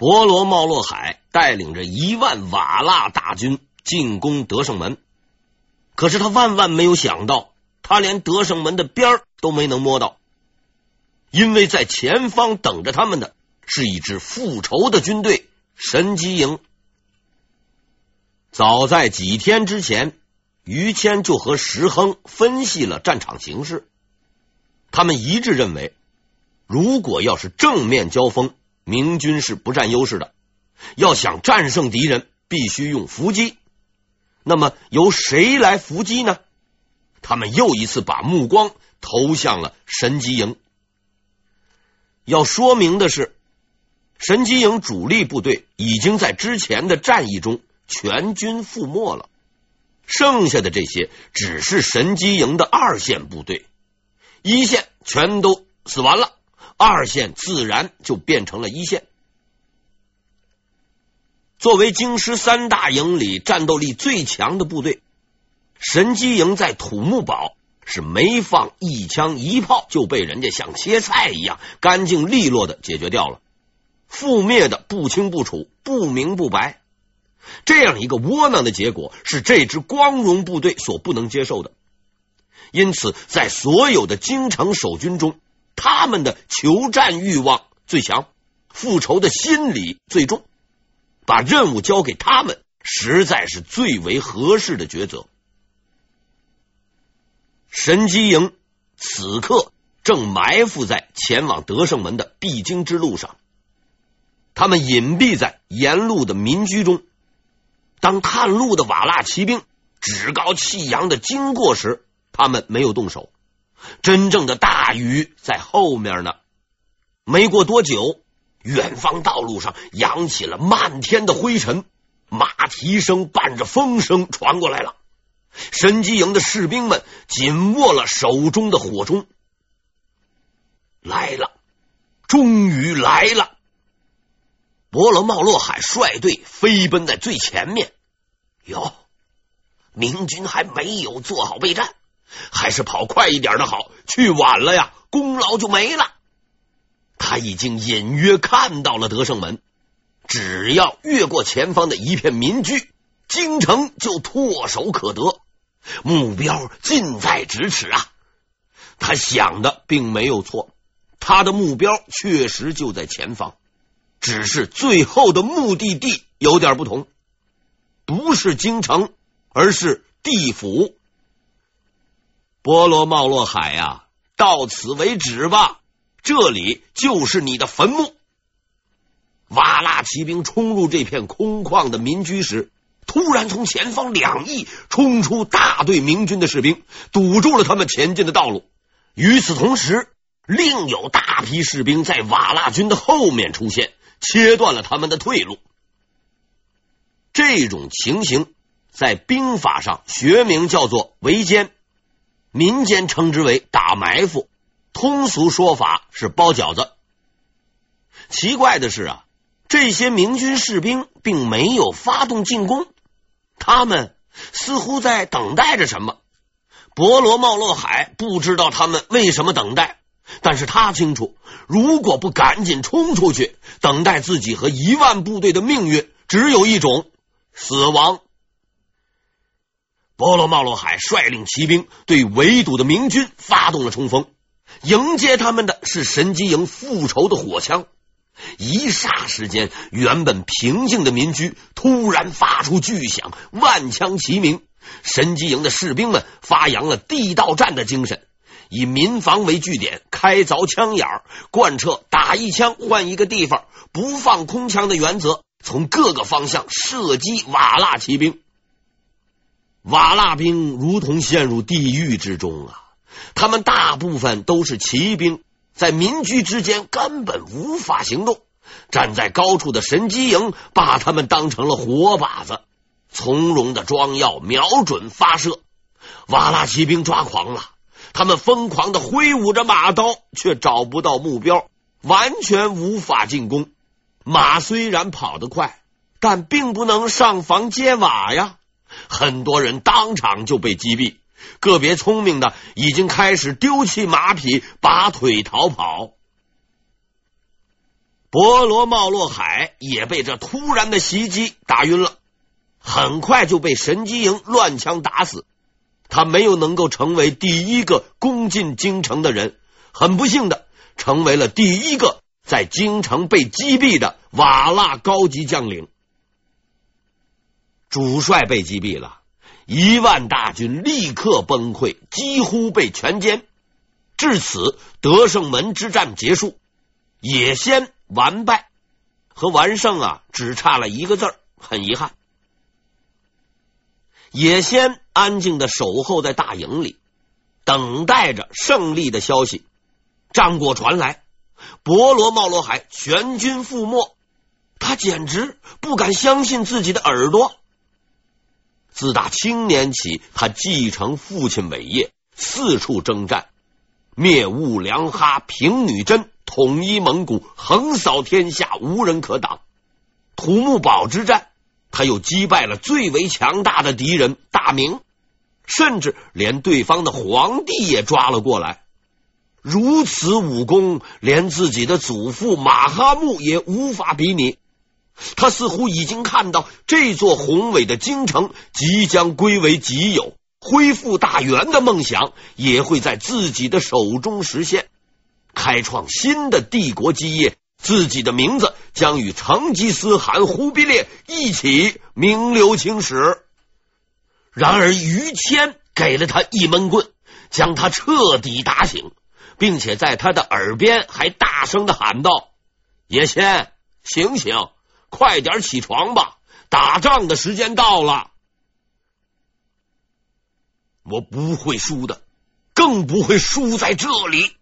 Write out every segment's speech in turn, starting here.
伯罗茂洛海带领着一万瓦剌大军进攻德胜门，可是他万万没有想到，他连德胜门的边都没能摸到，因为在前方等着他们的是一支复仇的军队——神机营。早在几天之前，于谦就和石亨分析了战场形势，他们一致认为，如果要是正面交锋，明军是不占优势的，要想战胜敌人，必须用伏击。那么由谁来伏击呢？他们又一次把目光投向了神机营。要说明的是，神机营主力部队已经在之前的战役中全军覆没了，剩下的这些只是神机营的二线部队，一线全都死完了。二线自然就变成了一线。作为京师三大营里战斗力最强的部队，神机营在土木堡是没放一枪一炮就被人家像切菜一样干净利落的解决掉了，覆灭的不清不楚、不明不白。这样一个窝囊的结果是这支光荣部队所不能接受的。因此，在所有的京城守军中，他们的求战欲望最强，复仇的心理最重，把任务交给他们，实在是最为合适的抉择。神机营此刻正埋伏在前往德胜门的必经之路上，他们隐蔽在沿路的民居中。当探路的瓦剌骑兵趾高气扬的经过时，他们没有动手。真正的大雨在后面呢。没过多久，远方道路上扬起了漫天的灰尘，马蹄声伴着风声传过来了。神机营的士兵们紧握了手中的火钟，来了，终于来了！伯罗茂洛海率队飞奔在最前面。哟，明军还没有做好备战。还是跑快一点的好，去晚了呀，功劳就没了。他已经隐约看到了德胜门，只要越过前方的一片民居，京城就唾手可得，目标近在咫尺啊！他想的并没有错，他的目标确实就在前方，只是最后的目的地有点不同，不是京城，而是地府。波罗茂洛海呀、到此为止吧，这里就是你的坟墓。瓦剌骑兵冲入这片空旷的民居时，突然从前方两翼冲出大队明军的士兵，堵住了他们前进的道路。与此同时，另有大批士兵在瓦剌军的后面出现，切断了他们的退路。这种情形在兵法上学名叫做围歼。民间称之为打埋伏，通俗说法是包饺子。奇怪的是啊，这些明军士兵并没有发动进攻，他们似乎在等待着什么。伯罗茂洛海不知道他们为什么等待，但是他清楚，如果不赶紧冲出去，等待自己和一万部队的命运只有一种：死亡。波罗茂洛海率领骑兵对围堵的明军发动了冲锋，迎接他们的是神机营复仇的火枪。一霎时间，原本平静的民居突然发出巨响，万枪齐鸣。神机营的士兵们发扬了地道战的精神，以民房为据点，开凿枪眼儿，贯彻打一枪换一个地方，不放空枪的原则，从各个方向射击瓦剌骑兵。瓦剌兵如同陷入地狱之中啊！他们大部分都是骑兵，在民居之间根本无法行动。站在高处的神机营把他们当成了活靶子，从容的装药，瞄准发射。瓦剌骑兵抓狂了，他们疯狂的挥舞着马刀，却找不到目标，完全无法进攻。马虽然跑得快，但并不能上房揭瓦呀。很多人当场就被击毙，个别聪明的已经开始丢弃马匹，拔腿逃跑。伯罗茂洛海也被这突然的袭击打晕了，很快就被神机营乱枪打死。他没有能够成为第一个攻进京城的人，很不幸的成为了第一个在京城被击毙的瓦剌高级将领。主帅被击毙了，一万大军立刻崩溃，几乎被全歼。至此，德胜门之战结束，野先完败，和完胜啊，只差了一个字，很遗憾。野先安静的守候在大营里，等待着胜利的消息。战果传来，伯罗茂罗海全军覆没，他简直不敢相信自己的耳朵。自打青年起，他继承父亲伟业，四处征战，灭兀良哈，平女真。统一蒙古，横扫天下，无人可挡。土木堡之战，他又击败了最为强大的敌人大明，甚至连对方的皇帝也抓了过来。如此武功，连自己的祖父马哈木也无法比拟。他似乎已经看到这座宏伟的京城即将归为己有，恢复大元的梦想也会在自己的手中实现。开创新的帝国基业，自己的名字将与成吉思汗、忽必烈一起名留青史。然而，于谦给了他一闷棍，将他彻底打醒，并且在他的耳边还大声的喊道：“野先，醒醒，快点起床吧，打仗的时间到了。我不会输的，更不会输在这里。”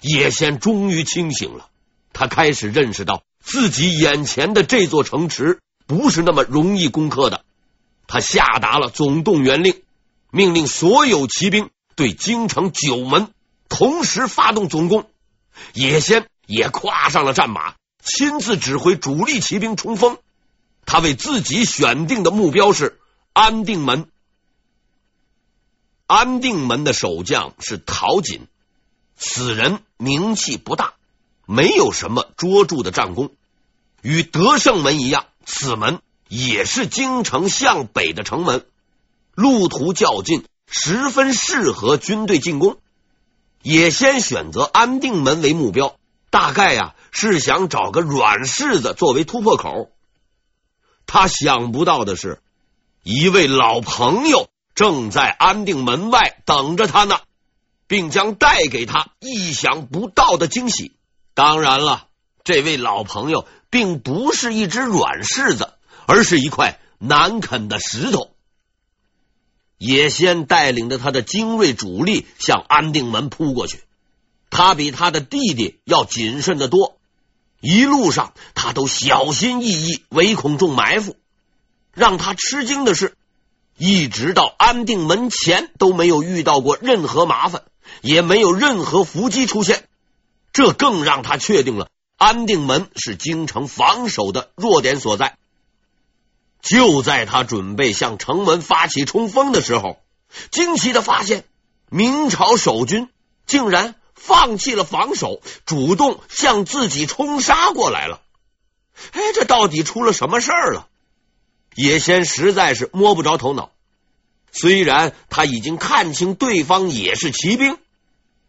野先终于清醒了，他开始认识到自己眼前的这座城池不是那么容易攻克的。他下达了总动员令，命令所有骑兵对京城九门同时发动总攻。野先也跨上了战马，亲自指挥主力骑兵冲锋。他为自己选定的目标是安定门。安定门的守将是陶瑾。此人名气不大，没有什么卓著的战功。与德胜门一样，此门也是京城向北的城门，路途较近，十分适合军队进攻。也先选择安定门为目标，大概呀是想找个软柿子作为突破口。他想不到的是，一位老朋友正在安定门外等着他呢。并将带给他意想不到的惊喜。当然了，这位老朋友并不是一只软柿子，而是一块难啃的石头。野先带领着他的精锐主力向安定门扑过去，他比他的弟弟要谨慎的多。一路上，他都小心翼翼，唯恐中埋伏。让他吃惊的是，一直到安定门前都没有遇到过任何麻烦。也没有任何伏击出现，这更让他确定了安定门是京城防守的弱点所在。就在他准备向城门发起冲锋的时候，惊奇的发现明朝守军竟然放弃了防守，主动向自己冲杀过来了。哎，这到底出了什么事儿了？野先实在是摸不着头脑。虽然他已经看清对方也是骑兵，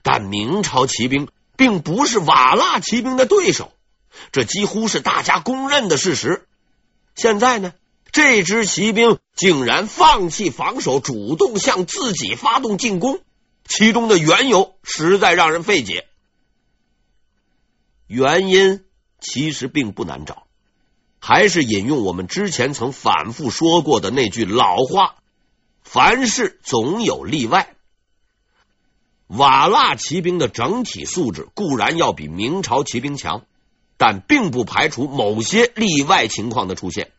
但明朝骑兵并不是瓦剌骑兵的对手，这几乎是大家公认的事实。现在呢，这支骑兵竟然放弃防守，主动向自己发动进攻，其中的缘由实在让人费解。原因其实并不难找，还是引用我们之前曾反复说过的那句老话。凡事总有例外。瓦剌骑兵的整体素质固然要比明朝骑兵强，但并不排除某些例外情况的出现。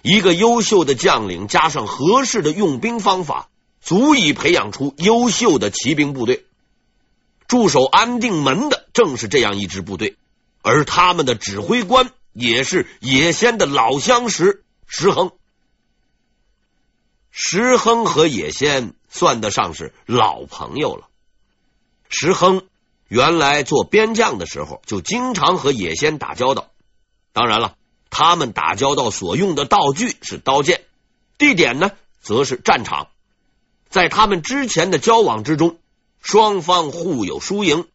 一个优秀的将领加上合适的用兵方法，足以培养出优秀的骑兵部队。驻守安定门的正是这样一支部队，而他们的指挥官也是野仙的老相识石亨。石亨和野仙算得上是老朋友了。石亨原来做边将的时候，就经常和野仙打交道。当然了，他们打交道所用的道具是刀剑，地点呢，则是战场。在他们之前的交往之中，双方互有输赢，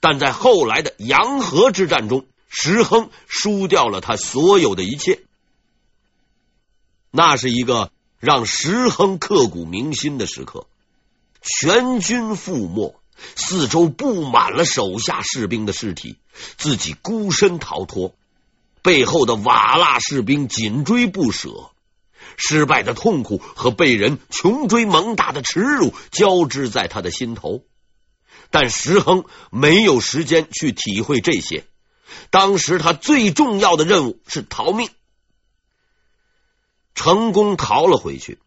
但在后来的洋河之战中，石亨输掉了他所有的一切。那是一个让石亨刻骨铭心的时刻，全军覆没，四周布满了手下士兵的尸体，自己孤身逃脱，背后的瓦剌士兵紧追不舍。失败的痛苦和被人穷追猛打的耻辱交织在他的心头，但石亨没有时间去体会这些。当时他最重要的任务是逃命，成功逃了回去。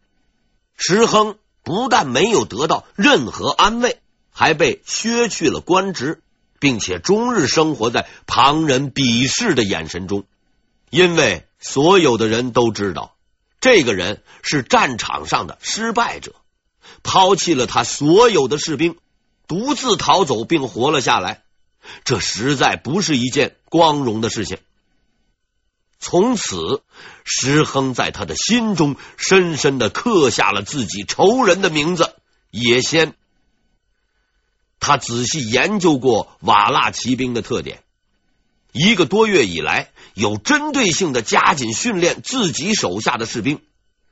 石亨不但没有得到任何安慰，还被削去了官职，并且终日生活在旁人鄙视的眼神中，因为所有的人都知道。这个人是战场上的失败者，抛弃了他所有的士兵，独自逃走并活了下来。这实在不是一件光荣的事情。从此，石亨在他的心中深深的刻下了自己仇人的名字——野仙。他仔细研究过瓦剌骑兵的特点，一个多月以来。有针对性的加紧训练自己手下的士兵，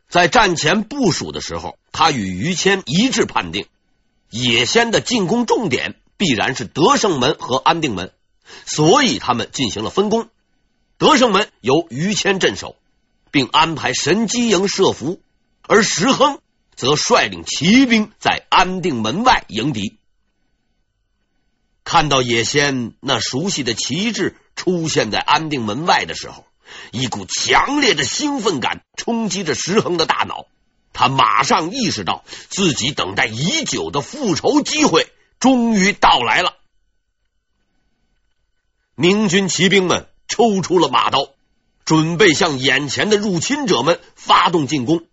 在战前部署的时候，他与于谦一致判定，野仙的进攻重点必然是德胜门和安定门，所以他们进行了分工。德胜门由于谦镇守，并安排神机营设伏，而石亨则率领骑兵在安定门外迎敌。看到野仙那熟悉的旗帜。出现在安定门外的时候，一股强烈的兴奋感冲击着石恒的大脑。他马上意识到自己等待已久的复仇机会终于到来了。明军骑兵们抽出了马刀，准备向眼前的入侵者们发动进攻。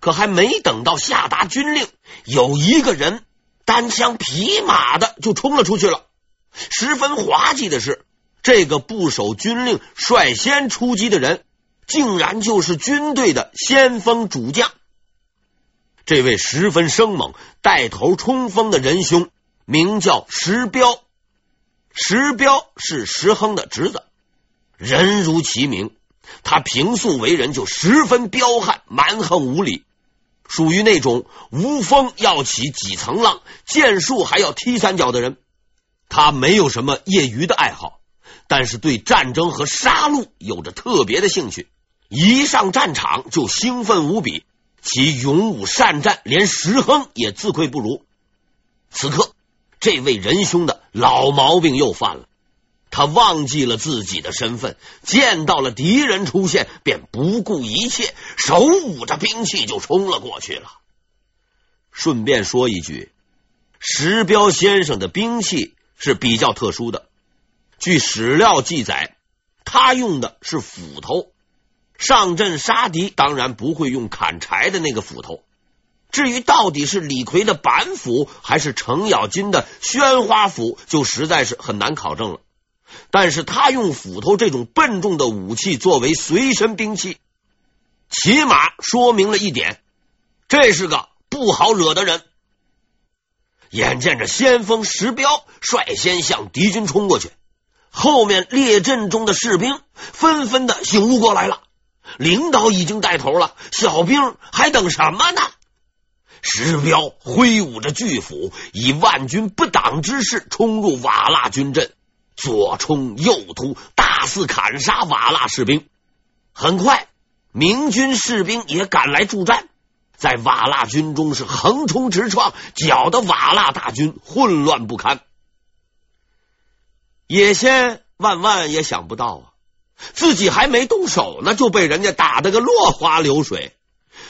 可还没等到下达军令，有一个人单枪匹马的就冲了出去了。十分滑稽的是。这个不守军令、率先出击的人，竟然就是军队的先锋主将。这位十分生猛、带头冲锋的仁兄，名叫石彪。石彪是石亨的侄子，人如其名，他平素为人就十分彪悍、蛮横无理，属于那种无风要起几层浪，剑术还要踢三脚的人。他没有什么业余的爱好。但是对战争和杀戮有着特别的兴趣，一上战场就兴奋无比，其勇武善战，连石亨也自愧不如。此刻，这位仁兄的老毛病又犯了，他忘记了自己的身份，见到了敌人出现，便不顾一切，手舞着兵器就冲了过去了。顺便说一句，石彪先生的兵器是比较特殊的。据史料记载，他用的是斧头。上阵杀敌，当然不会用砍柴的那个斧头。至于到底是李逵的板斧，还是程咬金的宣花斧，就实在是很难考证了。但是他用斧头这种笨重的武器作为随身兵器，起码说明了一点：这是个不好惹的人。眼见着先锋石彪率先向敌军冲过去。后面列阵中的士兵纷纷的醒悟过来了，领导已经带头了，小兵还等什么呢？石彪挥舞着巨斧，以万军不挡之势冲入瓦剌军阵，左冲右突，大肆砍杀瓦剌士兵。很快，明军士兵也赶来助战，在瓦剌军中是横冲直撞，搅得瓦剌大军混乱不堪。野仙万万也想不到啊，自己还没动手呢，就被人家打得个落花流水。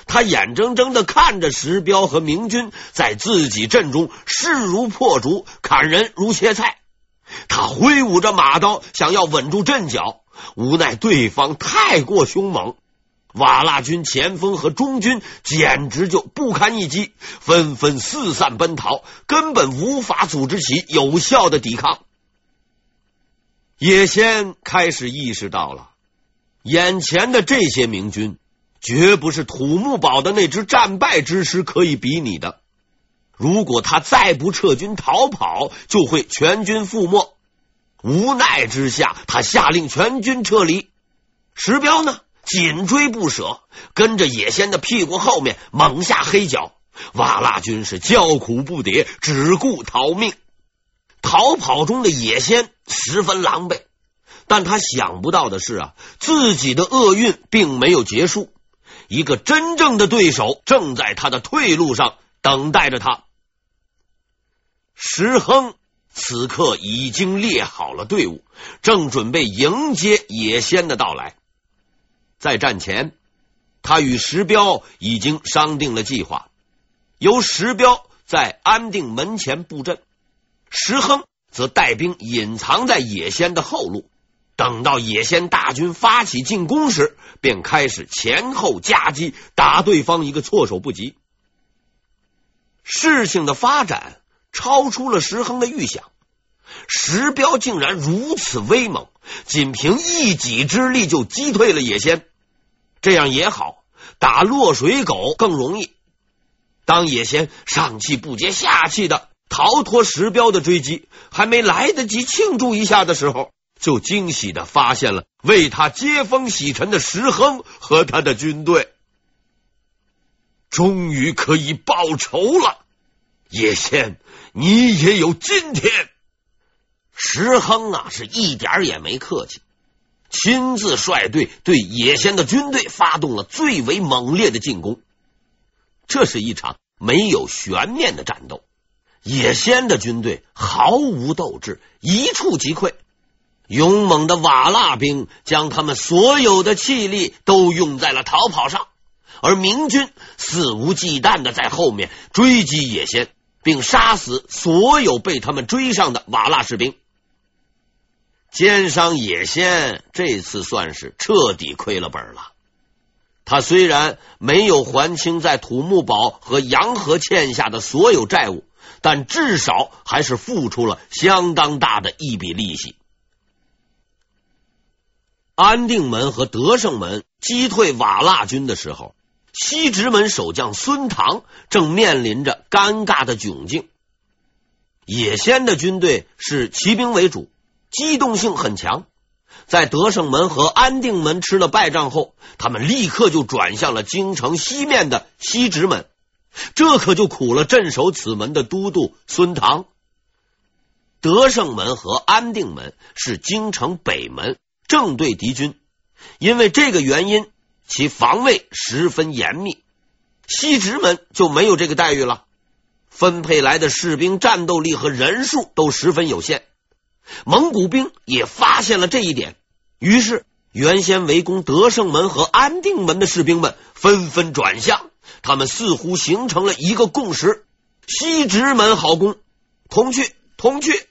他眼睁睁的看着石彪和明军在自己阵中势如破竹，砍人如切菜。他挥舞着马刀，想要稳住阵脚，无奈对方太过凶猛，瓦剌军前锋和中军简直就不堪一击，纷纷四散奔逃，根本无法组织起有效的抵抗。野先开始意识到了，眼前的这些明军绝不是土木堡的那支战败之师可以比拟的。如果他再不撤军逃跑，就会全军覆没。无奈之下，他下令全军撤离。石彪呢，紧追不舍，跟着野先的屁股后面猛下黑脚。瓦剌军是叫苦不迭，只顾逃命。逃跑中的野仙十分狼狈，但他想不到的是啊，自己的厄运并没有结束，一个真正的对手正在他的退路上等待着他。石亨此刻已经列好了队伍，正准备迎接野仙的到来。在战前，他与石彪已经商定了计划，由石彪在安定门前布阵，石亨则带兵隐藏在野仙的后路，等到野仙大军发起进攻时，便开始前后夹击，打对方一个措手不及。事情的发展。超出了石亨的预想，石彪竟然如此威猛，仅凭一己之力就击退了野仙。这样也好，打落水狗更容易。当野仙上气不接下气的逃脱石彪的追击，还没来得及庆祝一下的时候，就惊喜的发现了为他接风洗尘的石亨和他的军队。终于可以报仇了，野先。你也有今天。石亨啊，是一点也没客气，亲自率队对野仙的军队发动了最为猛烈的进攻。这是一场没有悬念的战斗，野仙的军队毫无斗志，一触即溃。勇猛的瓦剌兵将他们所有的气力都用在了逃跑上，而明军肆无忌惮的在后面追击野仙。并杀死所有被他们追上的瓦剌士兵，奸商野仙这次算是彻底亏了本了。他虽然没有还清在土木堡和洋河欠下的所有债务，但至少还是付出了相当大的一笔利息。安定门和德胜门击退瓦剌军的时候。西直门守将孙唐正面临着尴尬的窘境。野先的军队是骑兵为主，机动性很强。在德胜门和安定门吃了败仗后，他们立刻就转向了京城西面的西直门。这可就苦了镇守此门的都督孙唐。德胜门和安定门是京城北门，正对敌军。因为这个原因。其防卫十分严密，西直门就没有这个待遇了。分配来的士兵战斗力和人数都十分有限。蒙古兵也发现了这一点，于是原先围攻德胜门和安定门的士兵们纷纷转向。他们似乎形成了一个共识：西直门好攻，同去，同去。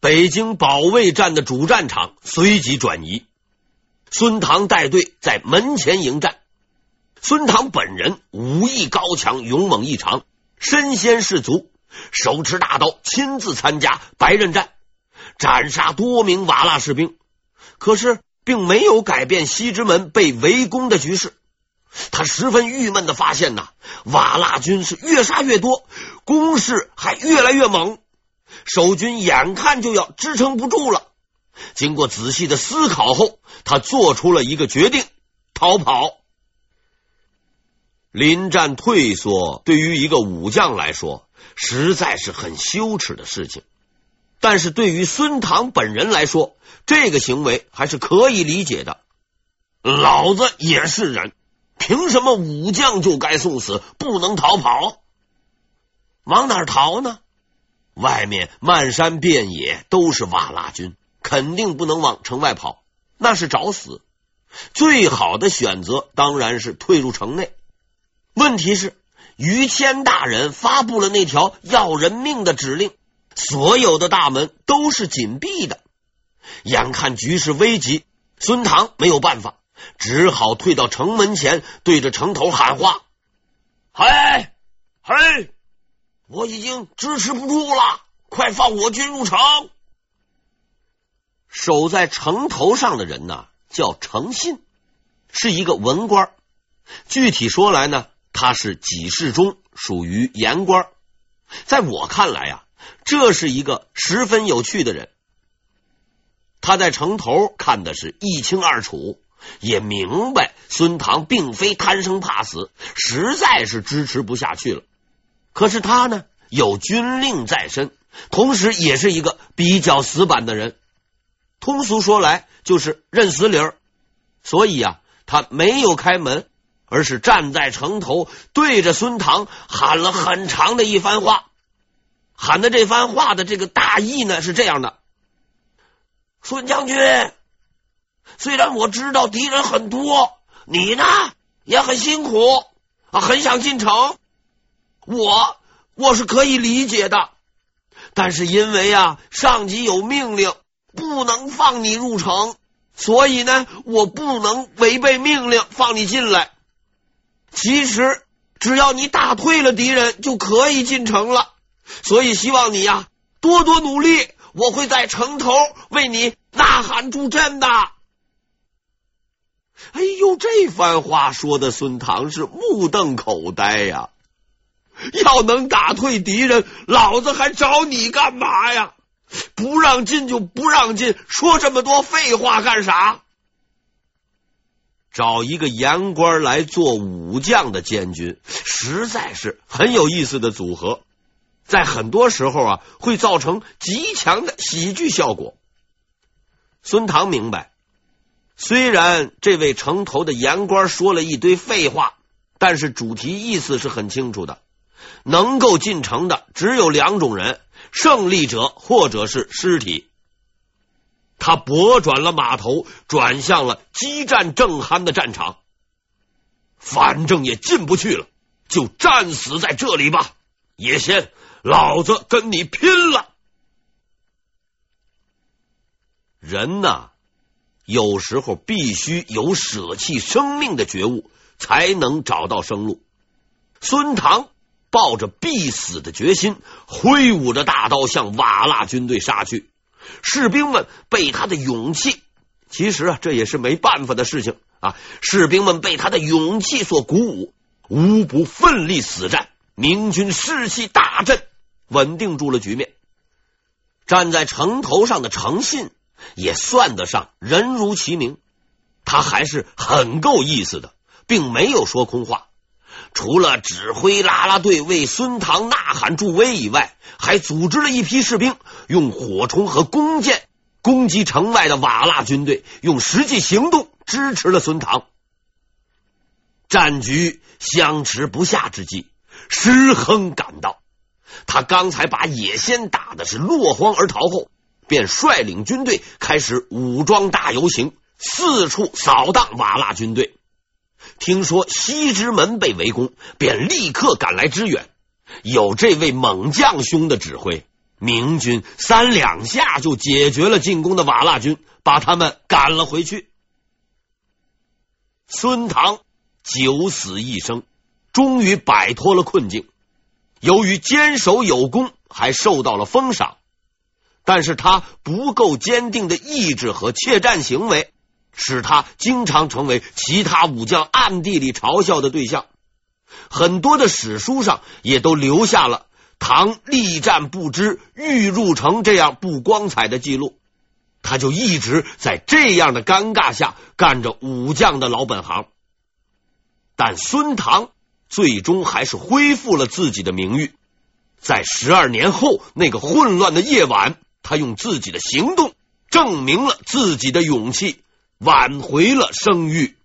北京保卫战的主战场随即转移。孙唐带队在门前迎战。孙唐本人武艺高强，勇猛异常，身先士卒，手持大刀，亲自参加白刃战，斩杀多名瓦剌士兵。可是，并没有改变西直门被围攻的局势。他十分郁闷的发现呐，瓦剌军是越杀越多，攻势还越来越猛，守军眼看就要支撑不住了。经过仔细的思考后，他做出了一个决定：逃跑。临战退缩，对于一个武将来说，实在是很羞耻的事情。但是对于孙唐本人来说，这个行为还是可以理解的。老子也是人，凭什么武将就该送死，不能逃跑？往哪逃呢？外面漫山遍野都是瓦剌军。肯定不能往城外跑，那是找死。最好的选择当然是退入城内。问题是，于谦大人发布了那条要人命的指令，所有的大门都是紧闭的。眼看局势危急，孙唐没有办法，只好退到城门前，对着城头喊话：“嘿，嘿，我已经支持不住了，快放我军入城！”守在城头上的人呢，叫诚信，是一个文官。具体说来呢，他是给事中，属于言官。在我看来呀，这是一个十分有趣的人。他在城头看的是一清二楚，也明白孙唐并非贪生怕死，实在是支持不下去了。可是他呢，有军令在身，同时也是一个比较死板的人。通俗说来，就是认死理儿。所以啊，他没有开门，而是站在城头，对着孙唐喊了很长的一番话。喊的这番话的这个大意呢，是这样的：孙将军，虽然我知道敌人很多，你呢也很辛苦啊，很想进城，我我是可以理解的。但是因为啊，上级有命令。不能放你入城，所以呢，我不能违背命令放你进来。其实，只要你打退了敌人，就可以进城了。所以，希望你呀多多努力，我会在城头为你呐喊助阵的。这番话说的孙唐是目瞪口呆呀！要能打退敌人，老子还找你干嘛呀？不让进就不让进，说这么多废话干啥？找一个言官来做武将的监军，实在是很有意思的组合，在很多时候啊，会造成极强的喜剧效果。孙唐明白，虽然这位城头的言官说了一堆废话，但是主题意思是很清楚的。能够进城的只有两种人。胜利者，或者是尸体。他拨转了马头，转向了激战正酣的战场。反正也进不去了，就战死在这里吧。叶先，老子跟你拼了！人呐，有时候必须有舍弃生命的觉悟，才能找到生路。孙唐。抱着必死的决心，挥舞着大刀向瓦剌军队杀去。士兵们被他的勇气，其实啊，这也是没办法的事情啊。士兵们被他的勇气所鼓舞，无不奋力死战。明军士气大振，稳定住了局面。站在城头上的程信也算得上人如其名，他还是很够意思的，并没有说空话。除了指挥啦啦队为孙唐呐喊助威以外，还组织了一批士兵，用火铳和弓箭攻击城外的瓦剌军队，用实际行动支持了孙唐。战局相持不下之际，施亨赶到，他刚才把野先打的是落荒而逃后，便率领军队开始武装大游行，四处扫荡瓦剌军队。听说西直门被围攻，便立刻赶来支援。有这位猛将兄的指挥，明军三两下就解决了进攻的瓦剌军，把他们赶了回去。孙唐九死一生，终于摆脱了困境。由于坚守有功，还受到了封赏，但是他不够坚定的意志和怯战行为。使他经常成为其他武将暗地里嘲笑的对象，很多的史书上也都留下了唐力战不支、欲入城这样不光彩的记录。他就一直在这样的尴尬下干着武将的老本行。但孙唐最终还是恢复了自己的名誉，在十二年后那个混乱的夜晚，他用自己的行动证明了自己的勇气。挽回了声誉。